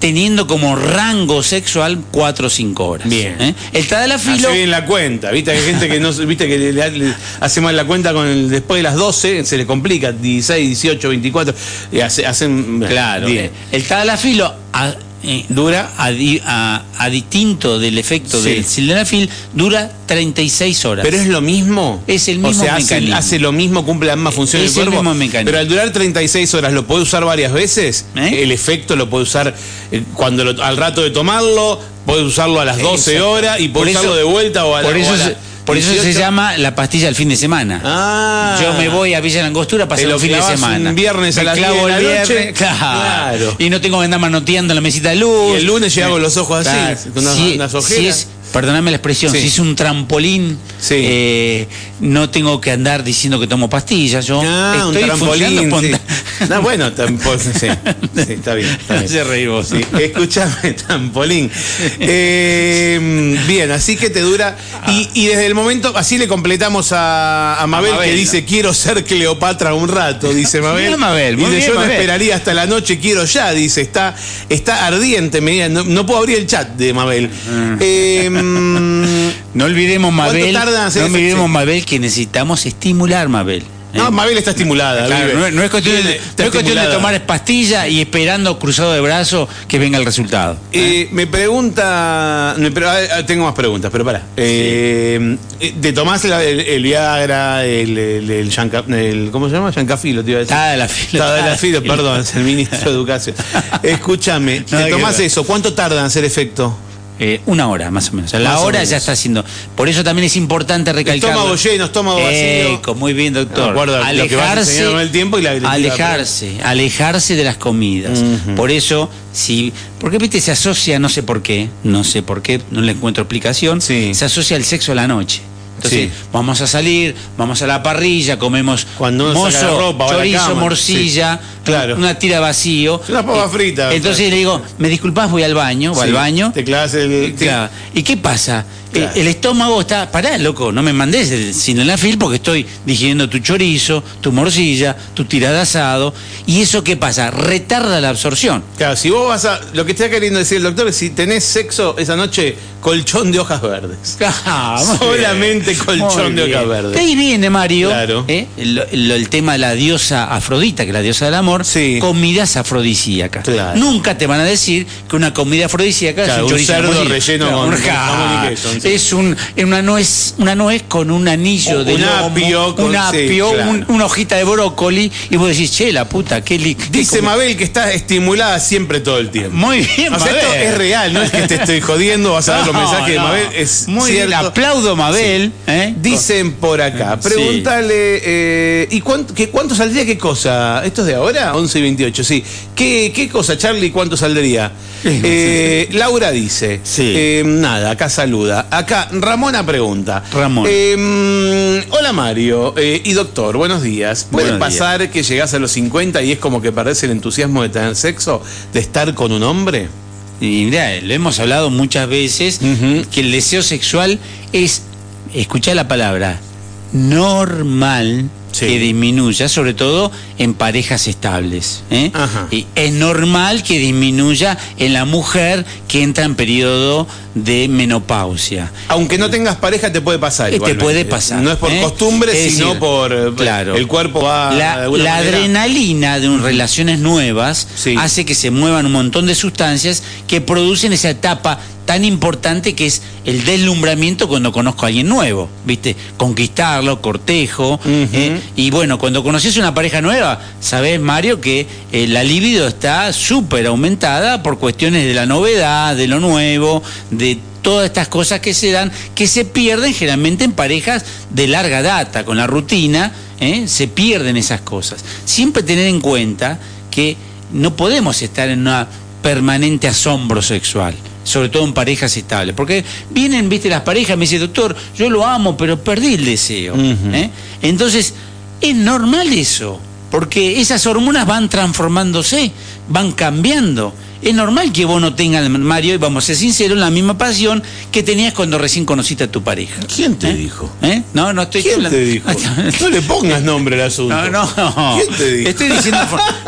S4: teniendo como rango sexual 4 o 5 horas.
S1: Bien.
S4: ¿eh? El tadalafilo,
S1: Hace bien la cuenta, viste, hay gente que no viste que le, le- hace mal la cuenta con el después de las 12, se le complica, 16, 18, 24, y hace- hacen
S4: claro,
S1: bien.
S4: el tadalafilo a- eh, dura, a, di- a- a distinto del efecto
S1: Sí.
S4: del sildenafil, dura 36 horas.
S1: Pero es lo mismo.
S4: Es el mismo
S1: o sea,
S4: mecanismo.
S1: hace lo mismo, cumple la misma función
S4: Es
S1: del
S4: el mismo mecanismo.
S1: Pero al durar 36 horas, ¿lo puede usar varias veces?
S4: ¿Eh?
S1: El efecto lo puede usar eh, cuando lo- al rato de tomarlo, puede usarlo a las 12
S4: Exacto.
S1: horas y puede
S4: Por eso-
S1: usarlo de vuelta o a, la-
S4: por
S1: o
S4: eso
S1: a la-
S4: Por eso se
S1: 18.
S4: llama la pastilla del fin de semana.
S1: Ah.
S4: Yo me voy a Villa Langostura para un fin de semana.
S1: un viernes a las
S4: clavo
S1: 10 de la
S4: el
S1: noche.
S4: viernes, claro.
S1: Claro.
S4: Y no tengo que andar manoteando en la mesita de luz.
S1: Y el lunes llega con los ojos así, con unas-
S4: Si-
S1: unas
S4: si
S1: ojeras.
S4: es, perdóname la expresión,
S1: Sí.
S4: si es un trampolín,
S1: Sí.
S4: eh, no tengo que andar diciendo que tomo pastillas. Yo
S1: Ah, un
S4: estoy
S1: trampolín. No, bueno, tampoco, sí, sí, está bien. Está bien.
S4: Se reí vos.
S1: Sí, escúchame, trampolín. Eh, bien, así que te dura. Y, y desde el momento, así le completamos a, a Mabel,
S4: Mabel.
S1: que dice: Quiero ser Cleopatra un rato, dice Mabel.
S4: Bien, Mabel,
S1: dice:
S4: bien,
S1: Yo no
S4: Mabel.
S1: esperaría hasta la noche, quiero ya. Dice: Está, está ardiente, me diga, no, no puedo abrir el chat de Mabel.
S4: Ah.
S1: Eh,
S4: No olvidemos,
S1: ¿Cuánto
S4: Mabel,
S1: tarda en hacer
S4: no olvidemos. Mabel, que necesitamos estimular, Mabel. ¿Eh?
S1: no, Mabel está estimulada.
S4: Claro, no, es- no es cuestión, de,
S1: Vive,
S4: no
S1: está
S4: es cuestión de
S1: estimulada.
S4: tomar pastillas y esperando cruzado de brazos que venga el resultado.
S1: Eh, me pregunta, me pre- ah, tengo más preguntas, pero para. Eh, eh, ¿Te tomás el, el Viagra, el, el, ¿cómo se llama? Yancafilo, te iba a decir.
S4: Está de la fila.
S1: Está de la filo, perdón, es el ministro de Educación. Escúchame, ¿te tomás eso? ¿Cuánto tarda en hacer efecto?
S4: Eh, una hora más o menos. La
S1: Más
S4: hora
S1: menos.
S4: ya está haciendo. Por eso también es importante recalcar.
S1: Estómago lleno, estómago vacío.
S4: muy bien, doctor.
S1: Acuerdo el tiempo y la- la-
S4: alejarse, alejarse de las comidas. Por eso, si, porque viste se asocia, no sé por qué, no sé por qué, no le encuentro explicación.
S1: Sí.
S4: Se asocia el sexo a la noche. Entonces,
S1: Sí.
S4: vamos a salir, vamos a la parrilla, comemos
S1: Cuando
S4: mozo,
S1: la ropa,
S4: chorizo, morcilla,
S1: Sí, claro.
S4: una tira vacío.
S1: Una papa
S4: Eh,
S1: frita.
S4: Entonces le digo, ¿me disculpas? Voy al baño, voy
S1: Sí,
S4: al baño.
S1: Te clavas el.
S4: Claro. ¿Y qué pasa?
S1: Claro.
S4: El, el estómago está, pará, loco, no me mandes el cinelanfil porque estoy digiriendo tu chorizo, tu morcilla, tu tirada de asado. ¿Y eso qué pasa? Retarda la absorción.
S1: Claro, si vos vas a. Lo que está queriendo decir el doctor es si tenés sexo esa noche, colchón de hojas verdes.
S4: Ah,
S1: Solamente colchón de hojas verdes.
S4: De ahí viene, Mario,
S1: Claro.
S4: ¿eh? el, el- el tema de la diosa Afrodita, que es la diosa del amor,
S1: Sí.
S4: comidas afrodisíacas.
S1: Claro.
S4: Nunca te van a decir que una comida afrodisíaca es un
S1: un cerdo relleno con-
S4: un-
S1: con jamón y queso, sí.
S4: Es un, una, nuez, una nuez con un anillo
S1: Un
S4: de lomo,
S1: apio con-
S4: un apio, un- una hojita de brócoli, y vos decís, che, la puta, qué qué
S1: Dice
S4: comi-".
S1: Mabel que está estimulada siempre todo el tiempo.
S4: Muy bien,
S1: O sea, esto
S4: Mabel.
S1: es real, no es que te estoy jodiendo, vas a ver los
S4: No,
S1: mensajes de. Mabel, es
S4: Muy bien,
S1: cierto.
S4: aplaudo Mabel. ¿eh?
S1: Dicen por acá, pregúntale, eh, ¿y cuánto, qué, cuánto saldría qué cosa? ¿Esto es de ahora? 11 y 28, sí. ¿Qué, qué cosa, Charlie, cuánto saldría? Eh, Laura dice,
S4: Sí.
S1: nada, acá saluda. Acá, Ramona pregunta.
S4: Ramón.
S1: Eh, hola Mario y doctor, buenos días. ¿Puede
S4: Buenos días.
S1: pasar que llegás a los 50 y es como que perdés el entusiasmo de tener sexo, de estar con un hombre?
S4: Y mirá, lo hemos hablado muchas veces, que el deseo sexual es, escuchá la palabra, normal
S1: Sí.
S4: que disminuya, sobre todo en parejas estables. ¿eh? Y es normal que disminuya en la mujer que entra en periodo de menopausia.
S1: Aunque no tengas pareja, te puede pasar.
S4: Eh, te
S1: igualmente.
S4: puede pasar,
S1: No es por
S4: ¿eh?
S1: costumbre,
S4: Es
S1: sino
S4: decir,
S1: por.
S4: claro.
S1: El cuerpo va.
S4: La, la adrenalina de un relaciones nuevas
S1: Sí.
S4: hace que se muevan un montón de sustancias que producen esa etapa tan importante que es el deslumbramiento cuando conozco a alguien nuevo, ¿viste? Conquistarlo, cortejo. ¿eh? Y bueno, cuando conoces una pareja nueva, sabes, Mario, que eh, la libido está súper aumentada por cuestiones de la novedad, de lo nuevo, de todas estas cosas que se dan, que se pierden generalmente en parejas de larga data, con la rutina, ¿eh? se pierden esas cosas. Siempre tener en cuenta que no podemos estar en una permanente asombro sexual, sobre todo en parejas estables, porque vienen, viste, las parejas, me dice, doctor, yo lo amo, pero perdí el deseo. ¿eh? Entonces, es normal eso, porque esas hormonas van transformándose, van cambiando. Es normal que vos no tengas, Mario, y vamos a ser sinceros, la misma pasión que tenías cuando recién conociste a tu pareja.
S1: ¿Quién te
S4: ¿Eh?
S1: dijo?
S4: ¿Eh? No, no estoy
S1: ¿Quién
S4: hablando-
S1: te dijo? No le pongas nombre al asunto.
S4: no, no.
S1: ¿Quién te dijo?
S4: Estoy diciendo.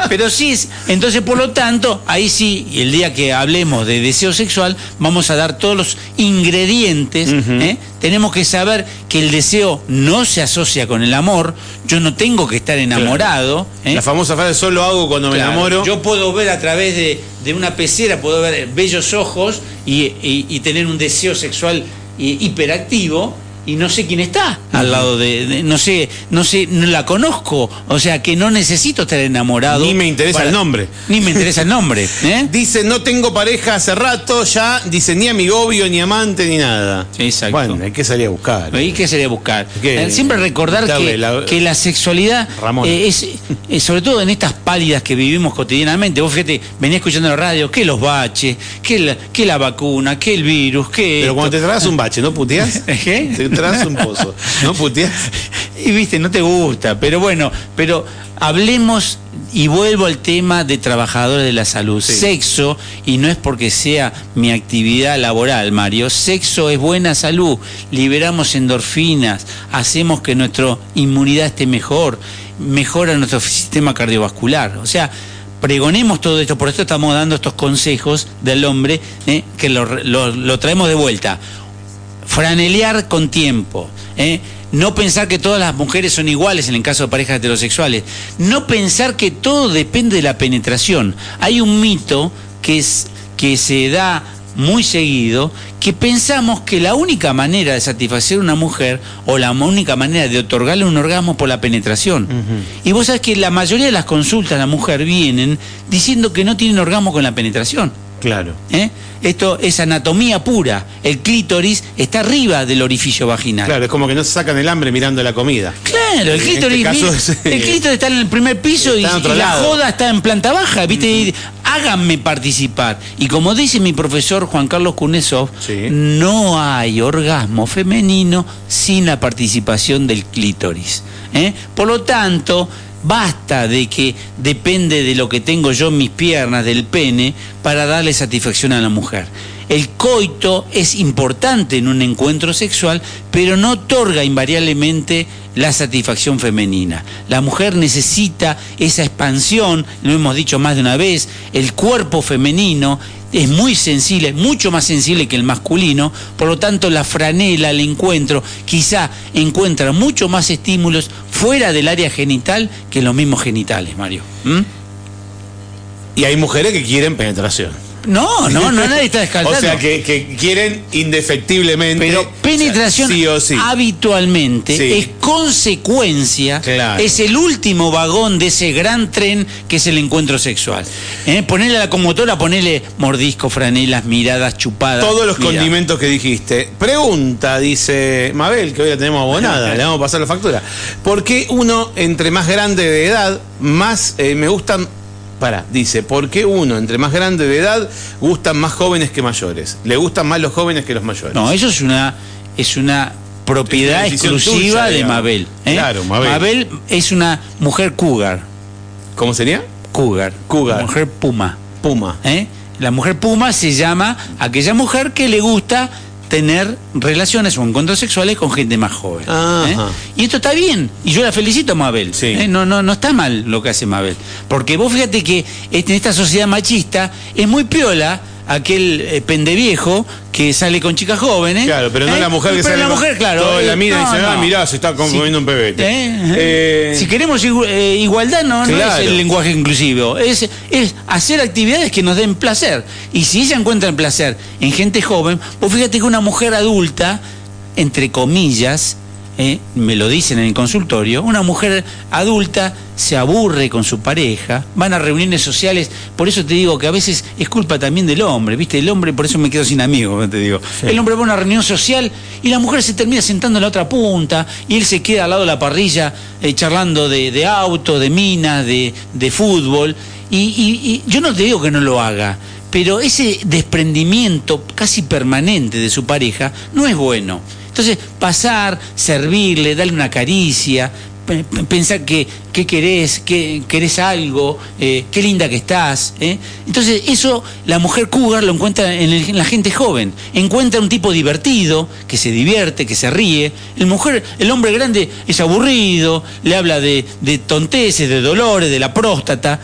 S4: Pero sí, es- entonces por lo tanto, ahí sí, el día que hablemos de deseo sexual, vamos a dar todos los ingredientes. ¿eh? Tenemos que saber que el deseo no se asocia con el amor. Yo no tengo que estar enamorado. ¿eh?
S1: La famosa frase, solo hago cuando me enamoro.
S4: Yo puedo ver a través de, de una pecera, puedo ver bellos ojos y, y- tener un deseo sexual hi- hiperactivo y no sé quién está al lado de, de- no sé, no sé, no la conozco, o sea que no necesito estar enamorado.
S1: Ni me interesa el nombre.
S4: Ni me interesa el nombre, ¿eh?
S1: Dice, no tengo pareja hace rato, ya, dice, ni amigobio, ni amante, ni nada.
S4: Exacto.
S1: Bueno, hay que salir a buscar.
S4: ¿Y qué sería buscar?
S1: ¿Qué?
S4: Eh, Siempre recordar que
S1: la-
S4: que la, sexualidad
S1: Ramón.
S4: eh, es, eh, sobre todo en estas pálidas que vivimos cotidianamente. Vos fíjate, venía escuchando en la radio que los baches, que la, que la vacuna, que el virus, que.
S1: Pero cuando te tragas un bache, ¿no puteás?
S4: ¿Qué?
S1: Te tragas un pozo, ¿no puteás?
S4: Y viste, no te gusta, pero bueno, pero hablemos y vuelvo al tema de trabajadores de la salud.
S1: Sí.
S4: Sexo, y no es porque sea mi actividad laboral, Mario, sexo es buena salud, liberamos endorfinas, hacemos que nuestra inmunidad esté mejor, mejora nuestro sistema cardiovascular. O sea, pregonemos todo esto, por esto estamos dando estos consejos del hombre, eh, que lo- lo- lo traemos de vuelta franelear con tiempo. ¿eh? No pensar que todas las mujeres son iguales en el caso de parejas heterosexuales. No pensar que todo depende de la penetración. Hay un mito que, es, que se da muy seguido que pensamos que la única manera de satisfacer a una mujer o la única manera de otorgarle un orgasmo es por la penetración. Y vos sabés que la mayoría de las consultas a la mujer vienen diciendo que no tienen orgasmo con la penetración.
S1: Claro.
S4: ¿eh? Esto es anatomía pura. El clítoris está arriba del orificio vaginal.
S1: Claro, es como que no se sacan el hambre mirando la comida.
S4: Claro, el clítoris,
S1: este caso
S4: el
S1: eh,
S4: clítoris está en el primer piso y, la joda está en planta baja, Háganme participar. Y como dice mi profesor Juan Carlos Kunesov,
S1: Sí.
S4: no hay orgasmo femenino sin la participación del clítoris. ¿eh? Por lo tanto, basta de que depende de lo que tengo yo en mis piernas, del pene, para darle satisfacción a la mujer. El coito es importante en un encuentro sexual, pero no otorga invariablemente la satisfacción femenina. La mujer necesita esa expansión, lo hemos dicho más de una vez, el cuerpo femenino es muy sensible, mucho más sensible que el masculino, por lo tanto la franela, el encuentro, quizá encuentra mucho más estímulos fuera del área genital que los mismos genitales, Mario. ¿Mm?
S1: Y hay mujeres que quieren penetración.
S4: No, no, no, nadie está.
S1: O sea, que, que quieren indefectiblemente.
S4: Pero penetración
S1: o sea, sí o sí.
S4: habitualmente
S1: Sí.
S4: es consecuencia,
S1: Claro.
S4: es el último vagón de ese gran tren que es el encuentro sexual. ¿Eh? Ponerle a la conmotora, ponerle mordisco, franelas, miradas, chupadas.
S1: Todos los
S4: Mira.
S1: condimentos que dijiste. Pregunta, dice Mabel, que hoy la tenemos abonada, le vamos a pasar la factura. ¿Por qué uno entre más grande de edad, más eh, me gustan... Para, dice, ¿por qué uno entre más grande de edad gustan más jóvenes que mayores? Le gustan más los jóvenes que los mayores.
S4: No, eso es una, es una propiedad
S1: Es una decisión
S4: exclusiva
S1: tuya,
S4: de
S1: digamos.
S4: Mabel. ¿eh?
S1: Claro, Mabel.
S4: Mabel es una mujer cougar.
S1: ¿Cómo sería?
S4: Cougar.
S1: Cougar.
S4: Mujer puma.
S1: Puma.
S4: ¿eh? La mujer puma se llama aquella mujer que le gusta tener relaciones o encuentros sexuales con gente más joven. ¿eh? Y esto está bien, y yo la felicito a Mabel.
S1: Sí.
S4: ¿eh? No, no, no está mal lo que hace Mabel. Porque vos fíjate que este- en esta sociedad machista es muy piola aquel eh, pendeviejo que sale con chicas jóvenes.
S1: Claro, pero no
S4: ¿eh?
S1: la mujer que
S4: Pero
S1: sale
S4: la
S1: con-
S4: mujer, claro.
S1: toda la
S4: eh,
S1: mina
S4: no,
S1: dice, ah,
S4: no.
S1: mirá, se está comiendo un pebete.
S4: ¿Eh?
S1: Eh,
S4: si queremos igu- eh, igualdad, no, no
S1: Claro.
S4: es el lenguaje inclusivo. Es, es hacer actividades que nos den placer. Y si ella encuentra el placer en gente joven, pues fíjate que una mujer adulta, entre comillas, eh, me lo dicen en el consultorio, una mujer adulta se aburre con su pareja, van a reuniones sociales, por eso te digo que a veces es culpa también del hombre, ¿viste? El hombre, por eso me quedo sin amigos, te digo. El hombre va a una reunión social y la mujer se termina sentando en la otra punta y él se queda al lado de la parrilla eh, charlando de, de auto, de minas, de, de fútbol. Y, y- y yo no te digo que no lo haga, pero ese desprendimiento casi permanente de su pareja no es bueno. Entonces, pasar, servirle, darle una caricia, pe- pe- pensar que, que querés, que querés algo, eh, qué linda que estás. ¿eh? Entonces, eso la mujer cougar lo encuentra en, el- en la gente joven. Encuentra un tipo divertido, que se divierte, que se ríe. El, mujer, el hombre grande es aburrido, le habla de, de tonteces, de dolores, de la próstata.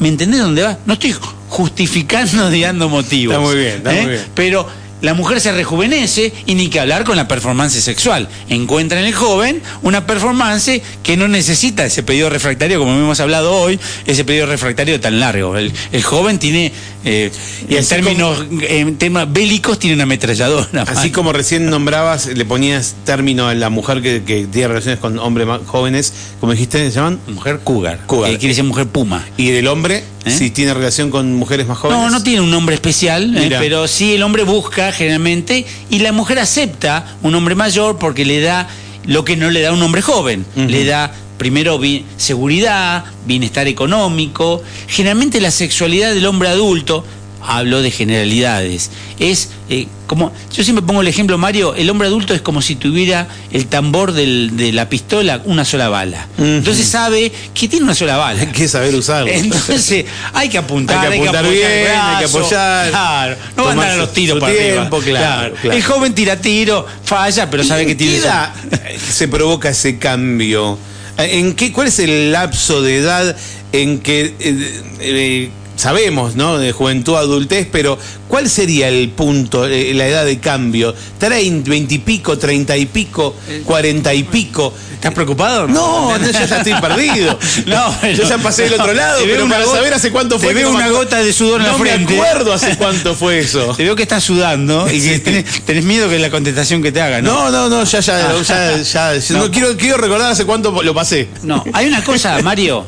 S4: ¿Me entendés dónde va? No estoy justificando dando motivos.
S1: Está muy bien, está
S4: ¿eh?
S1: muy bien.
S4: Pero la mujer se rejuvenece y ni que hablar con la performance sexual. Encuentra en el joven una performance que no necesita ese periodo refractario, como hemos hablado hoy, ese periodo refractario tan largo. El, el joven tiene, eh,
S1: Y
S4: en términos en temas bélicos, tiene una ametralladora.
S1: Así como recién nombrabas, le ponías término a la mujer que, que tiene relaciones con hombres más jóvenes, como dijiste, ¿se llaman?
S4: Mujer cougar,
S1: Cougar.
S4: quiere decir mujer puma.
S1: Y del hombre,
S4: ¿Eh?
S1: si tiene relación con mujeres más jóvenes.
S4: No, no tiene un nombre especial, eh, pero sí el hombre busca generalmente y la mujer acepta un hombre mayor porque le da lo que no le da un hombre joven. Le da primero seguridad, bienestar económico. Generalmente la sexualidad del hombre adulto, hablo de generalidades, es eh, como, yo siempre pongo el ejemplo, Mario, el hombre adulto es como si tuviera el tambor del- de la pistola una sola bala. Entonces sabe que tiene una sola bala.
S1: Hay que saber usarlo.
S4: Entonces hay que apuntar,
S1: Hay que apuntar
S4: apoyar
S1: bien,
S4: el
S1: hay que apoyar,
S4: Claro, no va a andar a los tiros para
S1: tiempo,
S4: arriba.
S1: claro, claro.
S4: El joven tira tiro, falla, pero sabe que
S1: ¿En
S4: tiene
S1: edad se provoca ese cambio? ¿En qué, ¿Cuál es el lapso de edad en que eh, eh, sabemos, ¿no? De juventud a adultez, pero ¿cuál sería el punto, eh, la edad de cambio? ¿30, 20 y pico, 30 y pico, 40 y pico?
S4: ¿Estás preocupado?
S1: No, no, yo ya estoy perdido.
S4: No,
S1: yo ya pasé del otro lado,
S4: Te
S1: pero para
S4: gota-
S1: saber hace cuánto
S4: te
S1: fue. que
S4: veo
S1: no
S4: una gota de sudor en la
S1: no
S4: frente.
S1: me acuerdo hace cuánto fue eso.
S4: Te veo que estás sudando y que tenés, tenés miedo que la contestación que te haga, ¿no?
S1: No, no, no, ya, ya, ya, ya, ya- no,
S4: No.
S1: quiero, quiero recordar hace cuánto lo pasé.
S4: No, hay una cosa, Mario,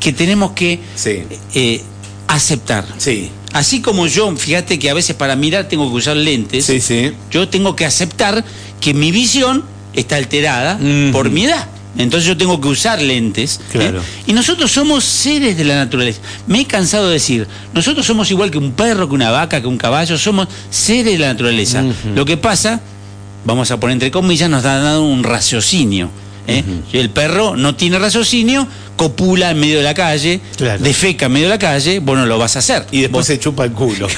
S4: que tenemos que
S1: Sí.
S4: eh, aceptar.
S1: Sí.
S4: Así como yo, fíjate que a veces para mirar tengo que usar lentes,
S1: Sí, sí.
S4: yo tengo que aceptar que mi visión está alterada por mi edad. Entonces yo tengo que usar lentes. ¿eh?
S1: Claro.
S4: Y nosotros somos seres de la naturaleza. Me he cansado de decir, nosotros somos igual que un perro, que una vaca, que un caballo, somos seres de la naturaleza. Lo que pasa, vamos a poner entre comillas, nos ha dado un raciocinio. ¿Eh? El perro no tiene raciocinio, copula en medio de la calle,
S1: Claro.
S4: defeca en medio de la calle, vos no lo vas a hacer.
S1: Y después
S4: Vos-
S1: se chupa el culo.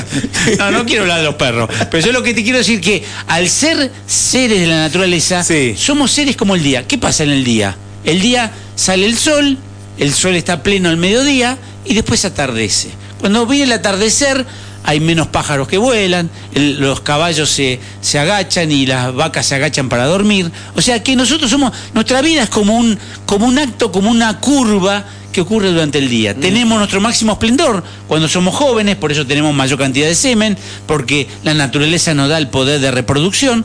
S4: no, no quiero hablar de los perros. Pero yo lo que te quiero decir que al ser seres de la naturaleza,
S1: Sí.
S4: somos seres como el día. ¿Qué pasa en el día? El día sale el sol, el sol está pleno al mediodía y después atardece. Cuando viene el atardecer, hay menos pájaros que vuelan, el- los caballos se, se agachan y las vacas se agachan para dormir. O sea que nosotros somos, nuestra vida es como un, como un acto, como una curva que ocurre durante el día. Tenemos nuestro máximo esplendor cuando somos jóvenes, por eso tenemos mayor cantidad de semen, porque la naturaleza nos da el poder de reproducción,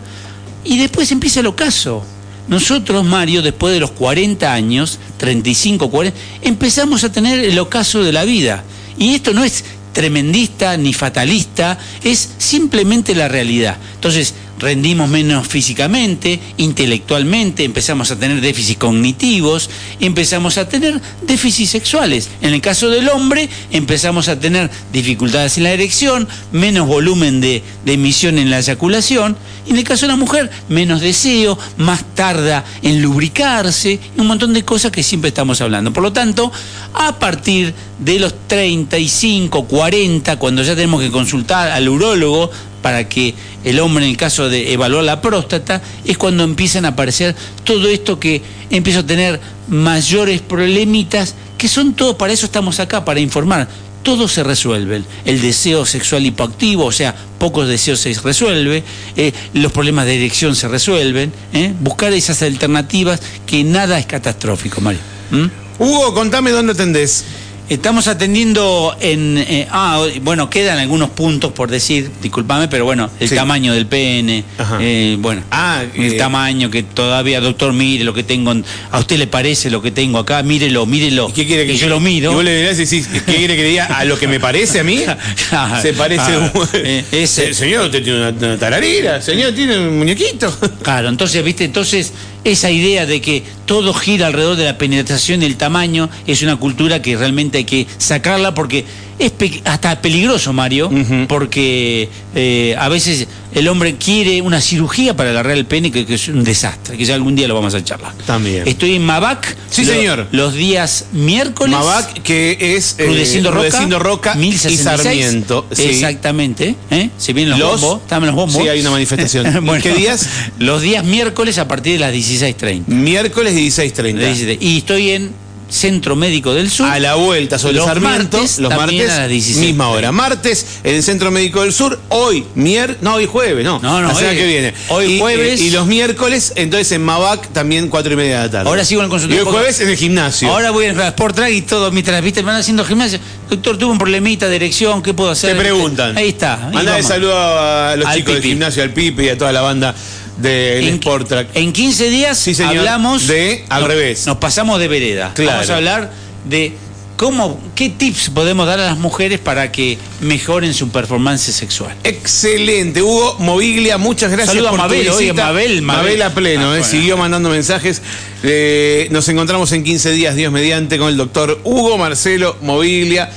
S4: y después empieza el ocaso. Nosotros, Mario, después de los 40 años, 35, 40, empezamos a tener el ocaso de la vida. Y esto no es tremendista ni fatalista, es simplemente la realidad. Entonces, rendimos menos físicamente, intelectualmente, empezamos a tener déficits cognitivos, empezamos a tener déficits sexuales. En el caso del hombre, empezamos a tener dificultades en la erección, menos volumen de, emisión en la eyaculación, y en el caso de la mujer, menos deseo, más tarda en lubricarse, un montón de cosas que siempre estamos hablando. Por lo tanto, a partir de los 35, 40, cuando ya tenemos que consultar al urólogo para que el hombre, en el caso de evaluar la próstata, es cuando empiezan a aparecer todo esto que empiezo a tener mayores problemitas, que son todos, para eso estamos acá, para informar. Todo se resuelve. El deseo sexual hipoactivo, o sea, pocos deseos se resuelve. eh, los problemas de erección se resuelven. ¿eh? Buscar esas alternativas que nada es catastrófico, Mario. ¿Mm?
S1: Hugo, contame dónde atendés.
S4: Estamos atendiendo en... eh, ah, bueno, quedan algunos puntos por decir, discúlpame, pero bueno, el
S1: Sí.
S4: tamaño del pene, eh, bueno,
S1: Ah,
S4: el
S1: eh,
S4: tamaño que todavía, doctor, mire lo que tengo, en- a usted le parece lo que tengo acá, mírelo, mírelo.
S1: ¿Y ¿Qué quiere que,
S4: yo lo miro?
S1: Y vos le dirás, decís, ¿qué quiere que le diga? ¿A lo que me parece a mí? Se parece
S4: Claro.
S1: un...
S4: Eh, ese-
S1: Señor, usted tiene una, una tararira. Señor, tiene un muñequito.
S4: Claro, entonces, viste, entonces esa idea de que todo gira alrededor de la penetración y el tamaño es una cultura que realmente hay que sacarla porque es pe- hasta peligroso, Mario, porque eh, a veces el hombre quiere una cirugía para agarrar el pene que, que es un desastre, que ya algún día lo vamos a charlar.
S1: También.
S4: Estoy en Mabac.
S1: Sí,
S4: lo-
S1: señor.
S4: Los días miércoles.
S1: Mabac, que es eh,
S4: Rudecindo Roca,
S1: Rudecindo Roca y
S4: 1066.
S1: Sarmiento. sí.
S4: Exactamente. ¿eh? Se vienen los,
S1: Los-
S4: bombos. Están los bombos.
S1: Sí, hay una manifestación. ¿Y qué días?
S4: Los días miércoles a partir de las 16.30.
S1: Miércoles 16.30.
S4: Y estoy en Centro Médico del Sur.
S1: A la vuelta sobre
S4: Los
S1: Sarmiento,
S4: martes,
S1: los martes,
S4: a las 16.
S1: misma hora. Martes en el Centro Médico del Sur, hoy mier, no, hoy jueves, no,
S4: No, no,
S1: la semana
S4: hoy-
S1: que viene.
S4: hoy
S1: Y,
S4: jueves.
S1: eh, Y, los miércoles, entonces en Mabac también cuatro y media de la tarde.
S4: Ahora sigo en el
S1: Y
S4: consultorio.
S1: el jueves en el gimnasio.
S4: Ahora voy a Sport Track y todo, mientras viste, van haciendo gimnasio. Doctor, tuve un problemita de erección, ¿qué puedo hacer?
S1: Te preguntan.
S4: Ahí está. ahí
S1: Manda de saludo a los
S4: Al
S1: chicos del gimnasio, al Pipi y a toda la banda del
S4: En,
S1: Sport Track.
S4: en 15 días
S1: Sí, señor.
S4: hablamos
S1: De al revés.
S4: Nos pasamos de vereda.
S1: Claro.
S4: Vamos a hablar de cómo, qué tips podemos dar a las mujeres para que mejoren su performance sexual.
S1: Excelente, Hugo Moviglia, muchas gracias
S4: Saludo a
S1: por
S4: Mabel,
S1: tu
S4: oye,
S1: visita.
S4: Mabel, Mabel.
S1: a pleno,
S4: Ah,
S1: eh,
S4: bueno.
S1: siguió mandando mensajes. Eh, nos encontramos en 15 días, Dios mediante, con el doctor Hugo Marcelo Moviglia.